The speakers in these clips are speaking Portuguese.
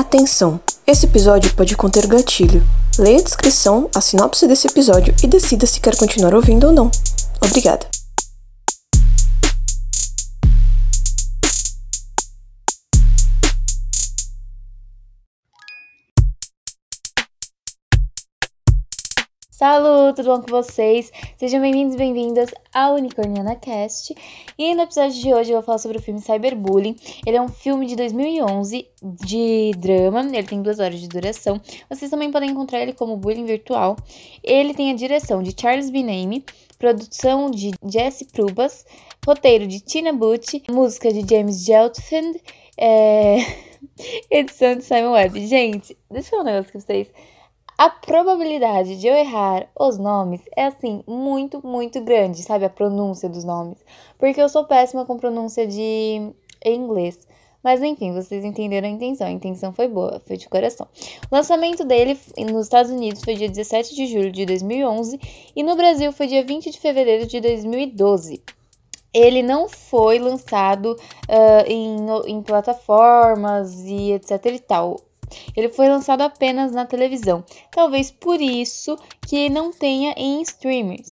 Atenção! Esse episódio pode conter gatilho. Leia a descrição, a sinopse desse episódio e decida se quer continuar ouvindo ou não. Obrigada. Salut, tudo bom com vocês? Sejam bem-vindos e bem-vindas ao Unicorniana Cast. E no episódio de hoje eu vou falar sobre o filme Cyberbullying. Ele é um filme de 2011 de drama, ele tem duas horas de duração. Vocês também podem encontrar ele como Bullying Virtual. Ele tem a direção de Charles Biname, produção de Jesse Prubas, roteiro de Tina Butch, música de James Geltfand, é... edição de Simon Webb. Gente, deixa eu falar um negócio com vocês a probabilidade de eu errar os nomes é assim muito, muito grande, sabe? A pronúncia dos nomes. Porque eu sou péssima com pronúncia de inglês. Mas enfim, vocês entenderam a intenção. A intenção foi boa, foi de coração. O lançamento dele nos Estados Unidos foi dia 17 de julho de 2011 e no Brasil foi dia 20 de fevereiro de 2012 ele não foi lançado uh, em, em, plataformas e etc e tal. Ele foi lançado apenas na televisão, talvez por isso que não tenha em streamers.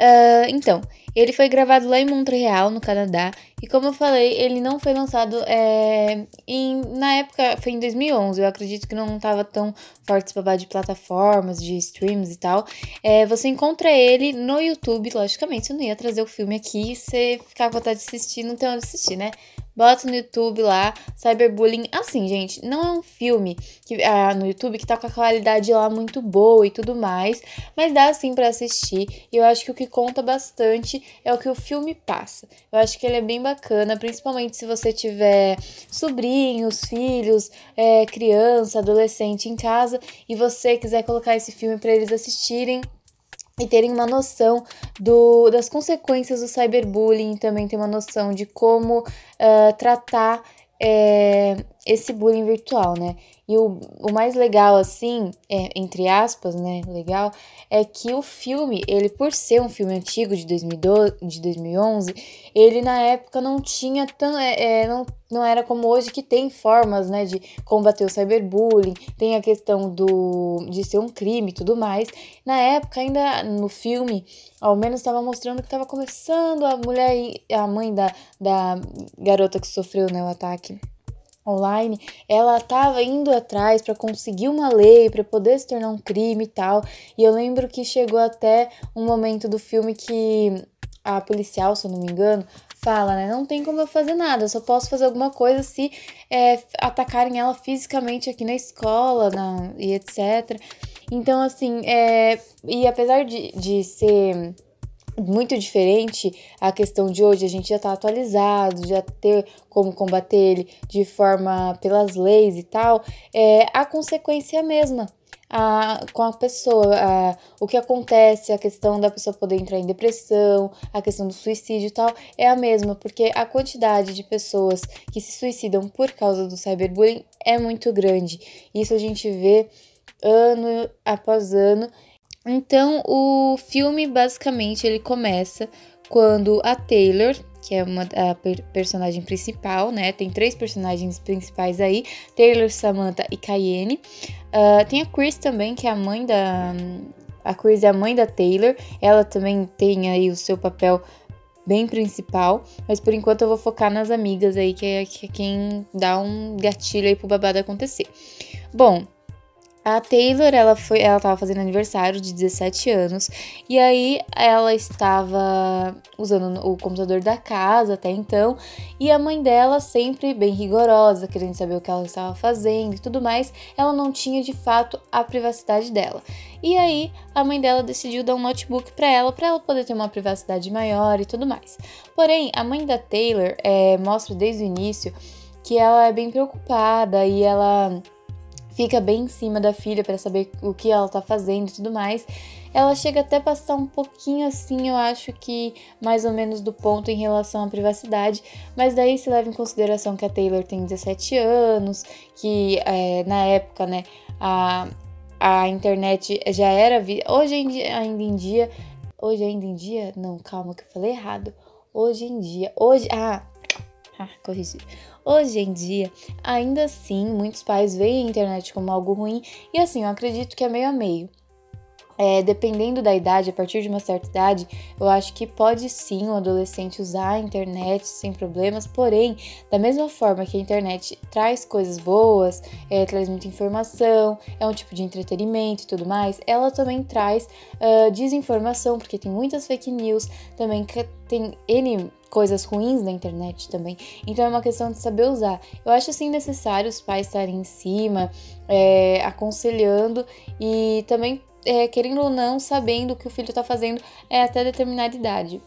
Uh, então, ele foi gravado lá em Montreal, no Canadá, e como eu falei, ele não foi lançado é, em, na época, foi em 2011, eu acredito que não estava tão forte esse babado de plataformas, de streams e tal. É, você encontra ele no YouTube, logicamente, eu não ia trazer o filme aqui, você ficar com vontade de assistir, não tem onde assistir, né? Bota no YouTube lá, Cyberbullying. Assim, gente, não é um filme que, ah, no YouTube que tá com a qualidade lá muito boa e tudo mais, mas dá sim para assistir. E eu acho que o que conta bastante é o que o filme passa. Eu acho que ele é bem bacana, principalmente se você tiver sobrinhos, filhos, é, criança, adolescente em casa e você quiser colocar esse filme para eles assistirem e terem uma noção do, das consequências do cyberbullying, também ter uma noção de como uh, tratar é, esse bullying virtual, né? E o, o mais legal, assim, é, entre aspas, né, legal, é que o filme, ele por ser um filme antigo de, 2012, de 2011, ele na época não tinha tão, é, é, não, não era como hoje que tem formas, né, de combater o cyberbullying, tem a questão do, de ser um crime e tudo mais. Na época, ainda no filme, ao menos estava mostrando que estava começando a mulher, a mãe da, da garota que sofreu, né, o ataque online, ela estava indo atrás para conseguir uma lei para poder se tornar um crime e tal. E eu lembro que chegou até um momento do filme que a policial, se eu não me engano, fala, né? Não tem como eu fazer nada, eu só posso fazer alguma coisa se é, atacarem ela fisicamente aqui na escola na, e etc. Então, assim, é, e apesar de, de ser muito diferente a questão de hoje, a gente já tá atualizado, já ter como combater ele de forma pelas leis e tal, é a consequência é a mesma. A, com a pessoa, a, o que acontece, a questão da pessoa poder entrar em depressão, a questão do suicídio e tal, é a mesma, porque a quantidade de pessoas que se suicidam por causa do cyberbullying é muito grande. Isso a gente vê ano após ano então, o filme basicamente ele começa quando a Taylor, que é uma a per personagem principal, né? Tem três personagens principais aí: Taylor, Samantha e Cayenne. Uh, tem a Chris também, que é a mãe da. A Chris é a mãe da Taylor. Ela também tem aí o seu papel bem principal, mas por enquanto eu vou focar nas amigas aí, que é, que é quem dá um gatilho aí pro babado acontecer. Bom, a Taylor, ela foi, ela estava fazendo aniversário de 17 anos e aí ela estava usando o computador da casa até então e a mãe dela sempre bem rigorosa, querendo saber o que ela estava fazendo e tudo mais, ela não tinha de fato a privacidade dela. E aí a mãe dela decidiu dar um notebook para ela, para ela poder ter uma privacidade maior e tudo mais. Porém, a mãe da Taylor é, mostra desde o início que ela é bem preocupada e ela fica bem em cima da filha para saber o que ela tá fazendo e tudo mais. Ela chega até a passar um pouquinho assim, eu acho que mais ou menos do ponto em relação à privacidade, mas daí se leva em consideração que a Taylor tem 17 anos, que é, na época, né, a, a internet já era. Hoje ainda em dia. Hoje ainda em dia? Não, calma que eu falei errado. Hoje em dia. Hoje. Ah! Ah, corrigi. Hoje em dia, ainda assim, muitos pais veem a internet como algo ruim e assim, eu acredito que é meio a meio. É, dependendo da idade, a partir de uma certa idade, eu acho que pode sim o um adolescente usar a internet sem problemas, porém, da mesma forma que a internet traz coisas boas, é, traz muita informação, é um tipo de entretenimento e tudo mais, ela também traz uh, desinformação, porque tem muitas fake news, também tem N coisas ruins na internet também. Então é uma questão de saber usar. Eu acho assim necessário os pais estarem em cima, é, aconselhando e também é, querendo ou não, sabendo o que o filho está fazendo é até determinada idade.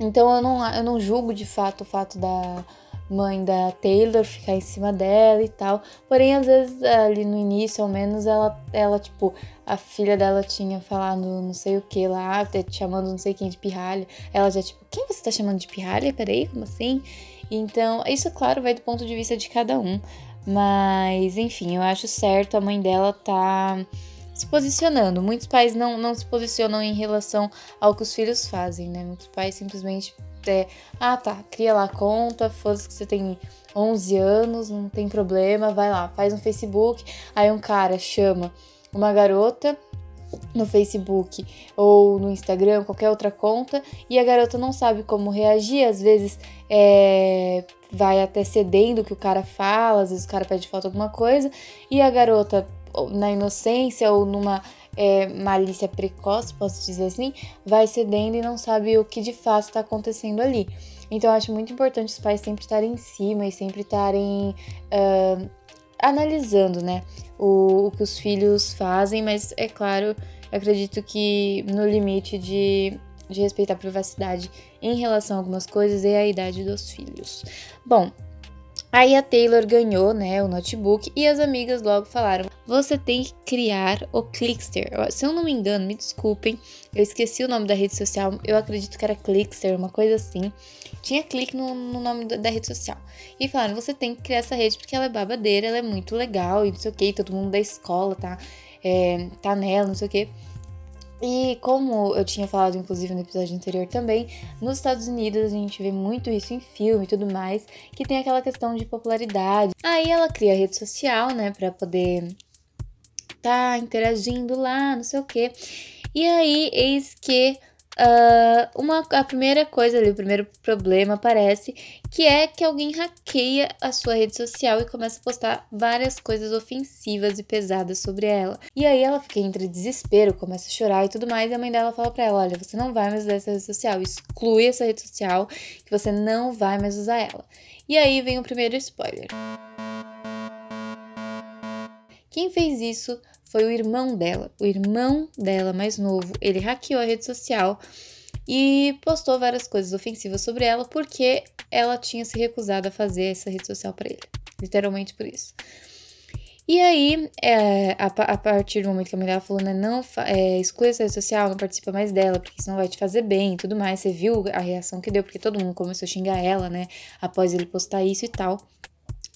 Então eu não, eu não julgo de fato o fato da mãe da Taylor ficar em cima dela e tal. Porém, às vezes ali no início, ao menos, ela, ela tipo, a filha dela tinha falado não sei o que lá, chamando não sei quem de pirralha. Ela já, tipo, quem você tá chamando de pirralha? Peraí, como assim? Então, isso, claro, vai do ponto de vista de cada um. Mas, enfim, eu acho certo a mãe dela tá se posicionando. Muitos pais não, não se posicionam em relação ao que os filhos fazem, né? Muitos pais simplesmente é, ah tá, cria lá a conta, foda-se que você tem 11 anos, não tem problema, vai lá, faz um Facebook. Aí um cara chama uma garota no Facebook ou no Instagram, qualquer outra conta, e a garota não sabe como reagir, às vezes é, vai até cedendo o que o cara fala, às vezes o cara pede falta alguma coisa, e a garota na inocência ou numa é, malícia precoce, posso dizer assim, vai cedendo e não sabe o que de fato está acontecendo ali. Então eu acho muito importante os pais sempre estarem em cima e sempre estarem uh, analisando, né, o, o que os filhos fazem, mas é claro, acredito que no limite de de respeitar a privacidade em relação a algumas coisas e a idade dos filhos. Bom, Aí a Taylor ganhou, né, o notebook e as amigas logo falaram: "Você tem que criar o Clickster". Se eu não me engano, me desculpem, eu esqueci o nome da rede social. Eu acredito que era Clickster, uma coisa assim. Tinha clique no, no nome da rede social. E falaram: "Você tem que criar essa rede porque ela é babadeira, ela é muito legal e não sei o que, todo mundo da escola tá é, tá nela, não sei o que". E como eu tinha falado, inclusive, no episódio anterior também, nos Estados Unidos a gente vê muito isso em filme e tudo mais, que tem aquela questão de popularidade. Aí ela cria a rede social, né, pra poder tá interagindo lá, não sei o quê. E aí, eis que Uh, uma, a primeira coisa ali, o primeiro problema aparece, que é que alguém hackeia a sua rede social e começa a postar várias coisas ofensivas e pesadas sobre ela. E aí ela fica entre desespero, começa a chorar e tudo mais, e a mãe dela fala pra ela: olha, você não vai mais usar essa rede social, exclui essa rede social, que você não vai mais usar ela. E aí vem o primeiro spoiler. Quem fez isso foi o irmão dela. O irmão dela, mais novo, ele hackeou a rede social e postou várias coisas ofensivas sobre ela porque ela tinha se recusado a fazer essa rede social para ele. Literalmente por isso. E aí, é, a, a, partir do momento que a mulher falou, né, não é, essa rede social, não participa mais dela, porque isso não vai te fazer bem e tudo mais. Você viu a reação que deu, porque todo mundo começou a xingar ela, né, após ele postar isso e tal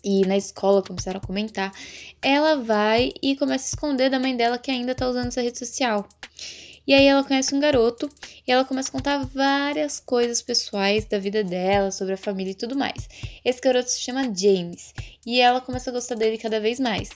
e na escola começaram a comentar, ela vai e começa a esconder da mãe dela que ainda tá usando essa rede social. E aí ela conhece um garoto e ela começa a contar várias coisas pessoais da vida dela, sobre a família e tudo mais. Esse garoto se chama James e ela começa a gostar dele cada vez mais.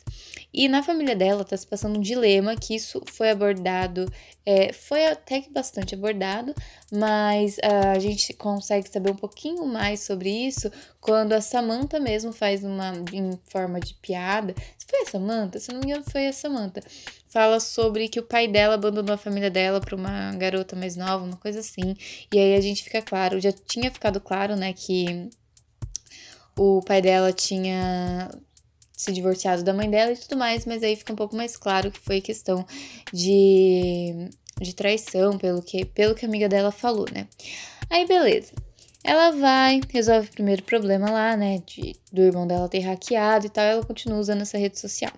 E na família dela tá se passando um dilema que isso foi abordado, é, foi até que bastante abordado, mas uh, a gente consegue saber um pouquinho mais sobre isso quando a Samantha mesmo faz uma em forma de piada. Se foi a Samantha? Se não me engano, foi a Samantha. Fala sobre que o pai dela abandonou a família dela para uma garota mais nova, uma coisa assim. E aí a gente fica claro, já tinha ficado claro, né, que o pai dela tinha se divorciado da mãe dela e tudo mais, mas aí fica um pouco mais claro que foi questão de, de traição, pelo que, pelo que a amiga dela falou, né? Aí beleza. Ela vai, resolve o primeiro problema lá, né? De, do irmão dela ter hackeado e tal. Ela continua usando essa rede social.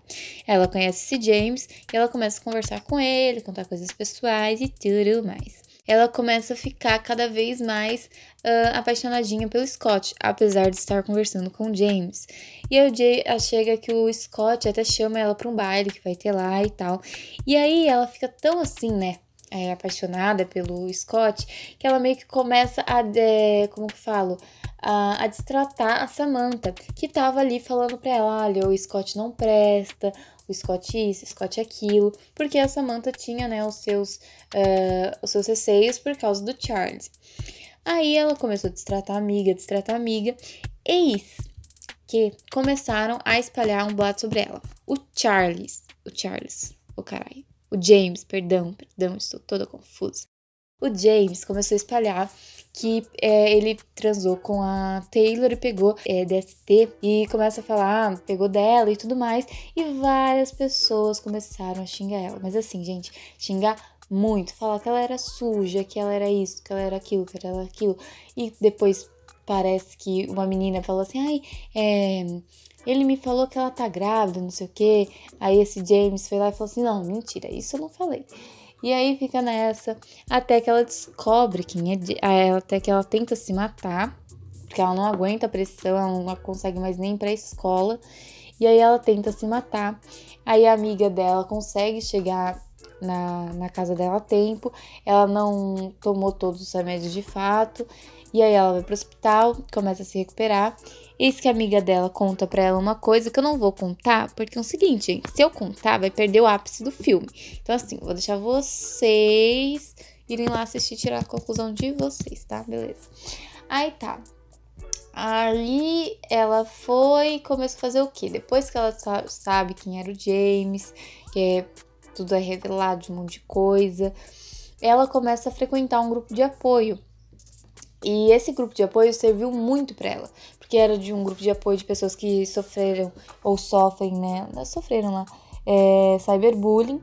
Ela conhece esse James e ela começa a conversar com ele, contar coisas pessoais e tudo mais ela começa a ficar cada vez mais uh, apaixonadinha pelo Scott, apesar de estar conversando com o James. E o Jay chega que o Scott até chama ela para um baile que vai ter lá e tal. E aí ela fica tão assim, né? é, apaixonada pelo Scott, que ela meio que começa a, é, como que falo, a, a destratar a Samantha, que tava ali falando pra ela, olha, o Scott não presta, o Scott isso, Scott aquilo, porque a Samantha tinha, né, os seus, uh, os seus receios por causa do Charles. Aí ela começou a destratar a amiga, destratar a amiga, eis que começaram a espalhar um boato sobre ela. O Charles, o Charles, o caralho, o James, perdão, perdão, estou toda confusa. O James começou a espalhar que é, ele transou com a Taylor e pegou é, DST e começa a falar, ah, pegou dela e tudo mais. E várias pessoas começaram a xingar ela. Mas assim, gente, xingar muito, falar que ela era suja, que ela era isso, que ela era aquilo, que ela era aquilo. E depois parece que uma menina falou assim, ai, é, ele me falou que ela tá grávida, não sei o quê. Aí esse James foi lá e falou assim, não, mentira, isso eu não falei. E aí fica nessa, até que ela descobre quem é, até que ela tenta se matar, porque ela não aguenta a pressão, ela não consegue mais nem ir pra escola. E aí ela tenta se matar. Aí a amiga dela consegue chegar na, na casa dela a tempo. Ela não tomou todos os remédios de fato. E aí ela vai pro hospital, começa a se recuperar. Eis que a amiga dela conta para ela uma coisa que eu não vou contar, porque é o seguinte, gente, se eu contar, vai perder o ápice do filme. Então, assim, vou deixar vocês irem lá assistir e tirar a conclusão de vocês, tá? Beleza. Aí tá. Ali ela foi e começou a fazer o quê? Depois que ela sabe quem era o James, que é, tudo é revelado de um monte de coisa, ela começa a frequentar um grupo de apoio. E esse grupo de apoio serviu muito para ela, porque era de um grupo de apoio de pessoas que sofreram ou sofrem, né? Sofreram lá é, cyberbullying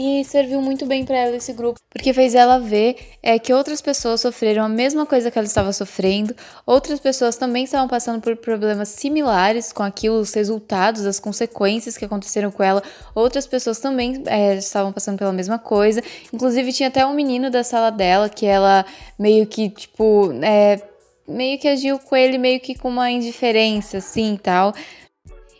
e serviu muito bem para ela esse grupo, porque fez ela ver é, que outras pessoas sofreram a mesma coisa que ela estava sofrendo, outras pessoas também estavam passando por problemas similares com aquilo, os resultados, as consequências que aconteceram com ela, outras pessoas também é, estavam passando pela mesma coisa, inclusive tinha até um menino da sala dela que ela meio que, tipo, é, meio que agiu com ele meio que com uma indiferença, assim, tal,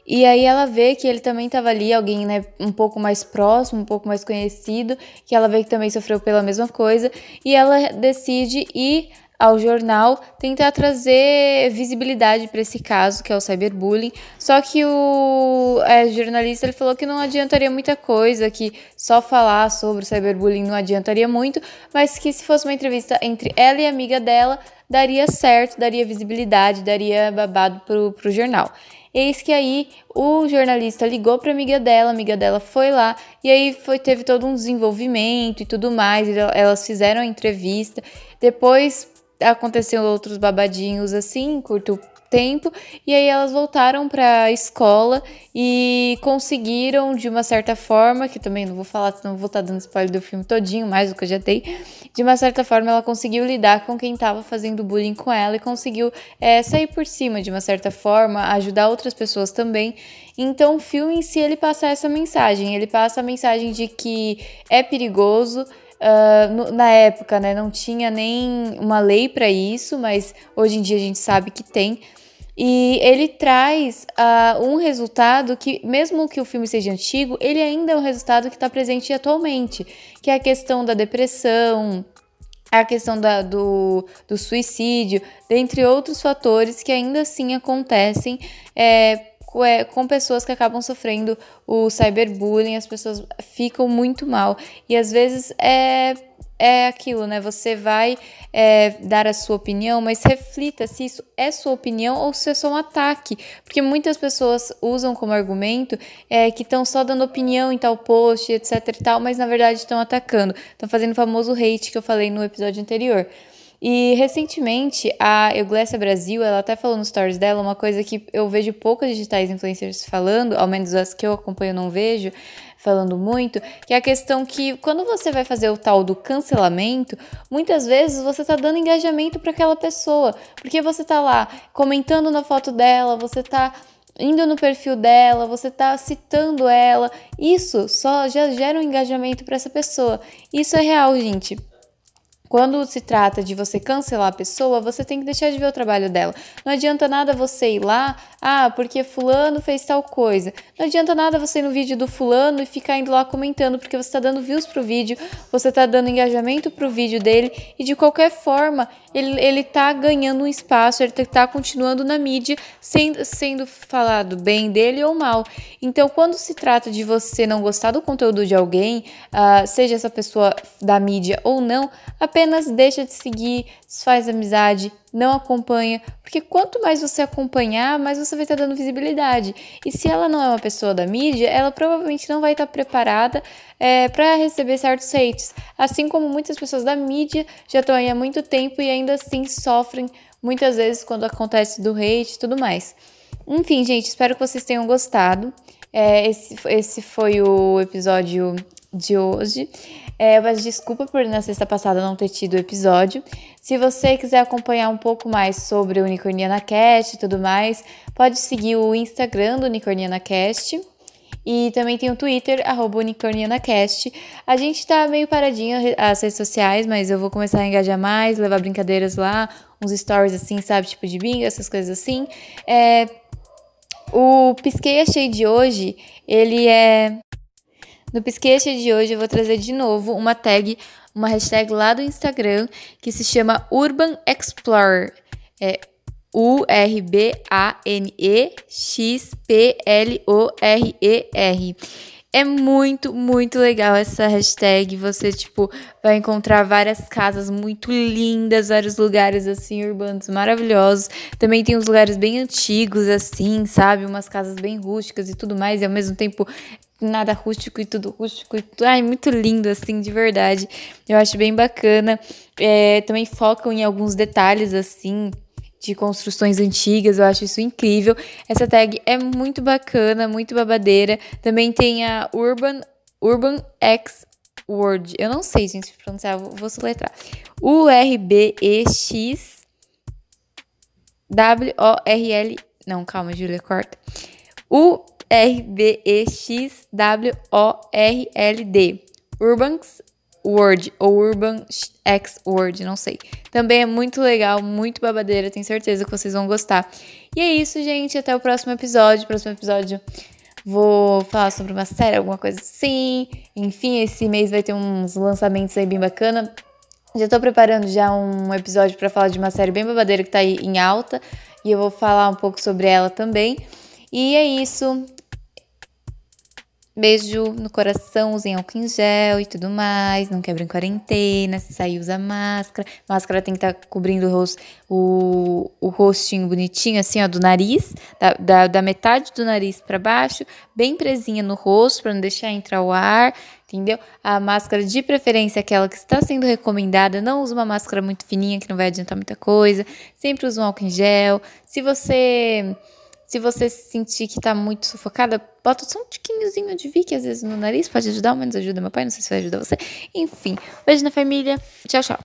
e aí ela vê que ele também estava ali, alguém né, um pouco mais próximo, um pouco mais conhecido, que ela vê que também sofreu pela mesma coisa, e ela decide ir ao jornal tentar trazer visibilidade para esse caso, que é o cyberbullying. Só que o é, jornalista ele falou que não adiantaria muita coisa, que só falar sobre o cyberbullying não adiantaria muito, mas que se fosse uma entrevista entre ela e a amiga dela, daria certo, daria visibilidade, daria babado pro, pro jornal. Eis que aí o jornalista ligou para amiga dela, a amiga dela foi lá e aí foi teve todo um desenvolvimento e tudo mais. Elas fizeram a entrevista. Depois aconteceram outros babadinhos assim, curto tempo, e aí elas voltaram para a escola e conseguiram, de uma certa forma, que também não vou falar, senão vou estar tá dando spoiler do filme todinho, mais do que eu já dei, de uma certa forma ela conseguiu lidar com quem estava fazendo bullying com ela e conseguiu é, sair por cima, de uma certa forma, ajudar outras pessoas também. Então o filme em si, ele passa essa mensagem, ele passa a mensagem de que é perigoso, Uh, no, na época, né, não tinha nem uma lei para isso, mas hoje em dia a gente sabe que tem. E ele traz uh, um resultado que, mesmo que o filme seja antigo, ele ainda é um resultado que está presente atualmente, que é a questão da depressão, a questão da, do, do suicídio, dentre outros fatores que ainda assim acontecem é, é, com pessoas que acabam sofrendo o cyberbullying, as pessoas ficam muito mal. E às vezes é é aquilo, né? Você vai é, dar a sua opinião, mas reflita se isso é sua opinião ou se é só um ataque. Porque muitas pessoas usam como argumento é, que estão só dando opinião em tal post, etc e tal, mas na verdade estão atacando. Estão fazendo o famoso hate que eu falei no episódio anterior. E recentemente a Euglésia Brasil, ela até falou nos stories dela uma coisa que eu vejo poucas digitais influencers falando, ao menos as que eu acompanho não vejo, falando muito, que é a questão que quando você vai fazer o tal do cancelamento, muitas vezes você tá dando engajamento para aquela pessoa, porque você tá lá comentando na foto dela, você tá indo no perfil dela, você tá citando ela, isso só já gera um engajamento para essa pessoa. Isso é real, gente. Quando se trata de você cancelar a pessoa, você tem que deixar de ver o trabalho dela. Não adianta nada você ir lá, ah, porque fulano fez tal coisa. Não adianta nada você ir no vídeo do fulano e ficar indo lá comentando, porque você está dando views pro vídeo, você está dando engajamento pro vídeo dele e de qualquer forma ele, ele tá ganhando um espaço, ele tá continuando na mídia, sendo, sendo falado bem dele ou mal. Então, quando se trata de você não gostar do conteúdo de alguém, uh, seja essa pessoa da mídia ou não, apenas deixa de seguir, faz amizade, não acompanha, porque quanto mais você acompanhar, mais você vai estar dando visibilidade. E se ela não é uma pessoa da mídia, ela provavelmente não vai estar preparada é, para receber certos hates. Assim como muitas pessoas da mídia já estão aí há muito tempo e ainda assim sofrem muitas vezes quando acontece do hate e tudo mais. Enfim, gente, espero que vocês tenham gostado. É, esse, esse foi o episódio de hoje. É, eu peço desculpa por na sexta passada não ter tido o episódio. Se você quiser acompanhar um pouco mais sobre o Unicorniana Cast e tudo mais, pode seguir o Instagram do Unicorniana Cast. E também tem o Twitter, arroba UnicornianaCast. A gente tá meio paradinho as redes sociais, mas eu vou começar a engajar mais, levar brincadeiras lá, uns stories assim, sabe? Tipo de bingo, essas coisas assim. É, o Pisquei Achei de hoje, ele é no Pisquete de hoje eu vou trazer de novo uma tag, uma hashtag lá do Instagram que se chama Urban Explorer. É U-R-B-A-N-E-X-P-L-O-R-E-R. É muito, muito legal essa hashtag. Você, tipo, vai encontrar várias casas muito lindas, vários lugares, assim, urbanos maravilhosos. Também tem uns lugares bem antigos, assim, sabe? Umas casas bem rústicas e tudo mais. E ao mesmo tempo nada rústico e tudo rústico e tudo. Ai, muito lindo, assim, de verdade. Eu acho bem bacana. É, também focam em alguns detalhes, assim, de construções antigas, eu acho isso incrível. Essa tag é muito bacana, muito babadeira. Também tem a Urban, Urban X Word. Eu não sei, gente, pronunciar, vou, vou soletrar. U-R-B-E-X W-O-R-L. Não, calma, Júlia, corta. U R-B-E-X-W-O-R-L-D. Urbanx Word ou Urban X Word, não sei. Também é muito legal, muito babadeira, tenho certeza que vocês vão gostar. E é isso, gente. Até o próximo episódio. Próximo episódio vou falar sobre uma série, alguma coisa assim. Enfim, esse mês vai ter uns lançamentos aí bem bacana. Já tô preparando já um episódio para falar de uma série bem babadeira que tá aí em alta. E eu vou falar um pouco sobre ela também. E é isso. Beijo no coração, usem álcool em gel e tudo mais. Não quebrem quarentena. Se sair, usa máscara. Máscara tem que estar tá cobrindo o, rosto, o, o rostinho bonitinho, assim, ó, do nariz. Da, da, da metade do nariz para baixo. Bem presinha no rosto, para não deixar entrar o ar. Entendeu? A máscara de preferência, aquela que está sendo recomendada. Não use uma máscara muito fininha, que não vai adiantar muita coisa. Sempre use um álcool em gel. Se você se você sentir que tá muito sufocada, bota só um tiquinhozinho de Vick, às vezes no nariz, pode ajudar, ou menos ajuda meu pai, não sei se vai ajudar você. Enfim, beijo na família. Tchau, tchau.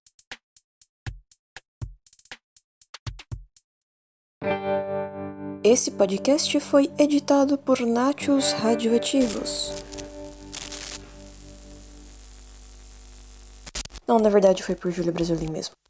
Esse podcast foi editado por Nachos Radioativos. Não, na verdade foi por Júlia Brasilin mesmo.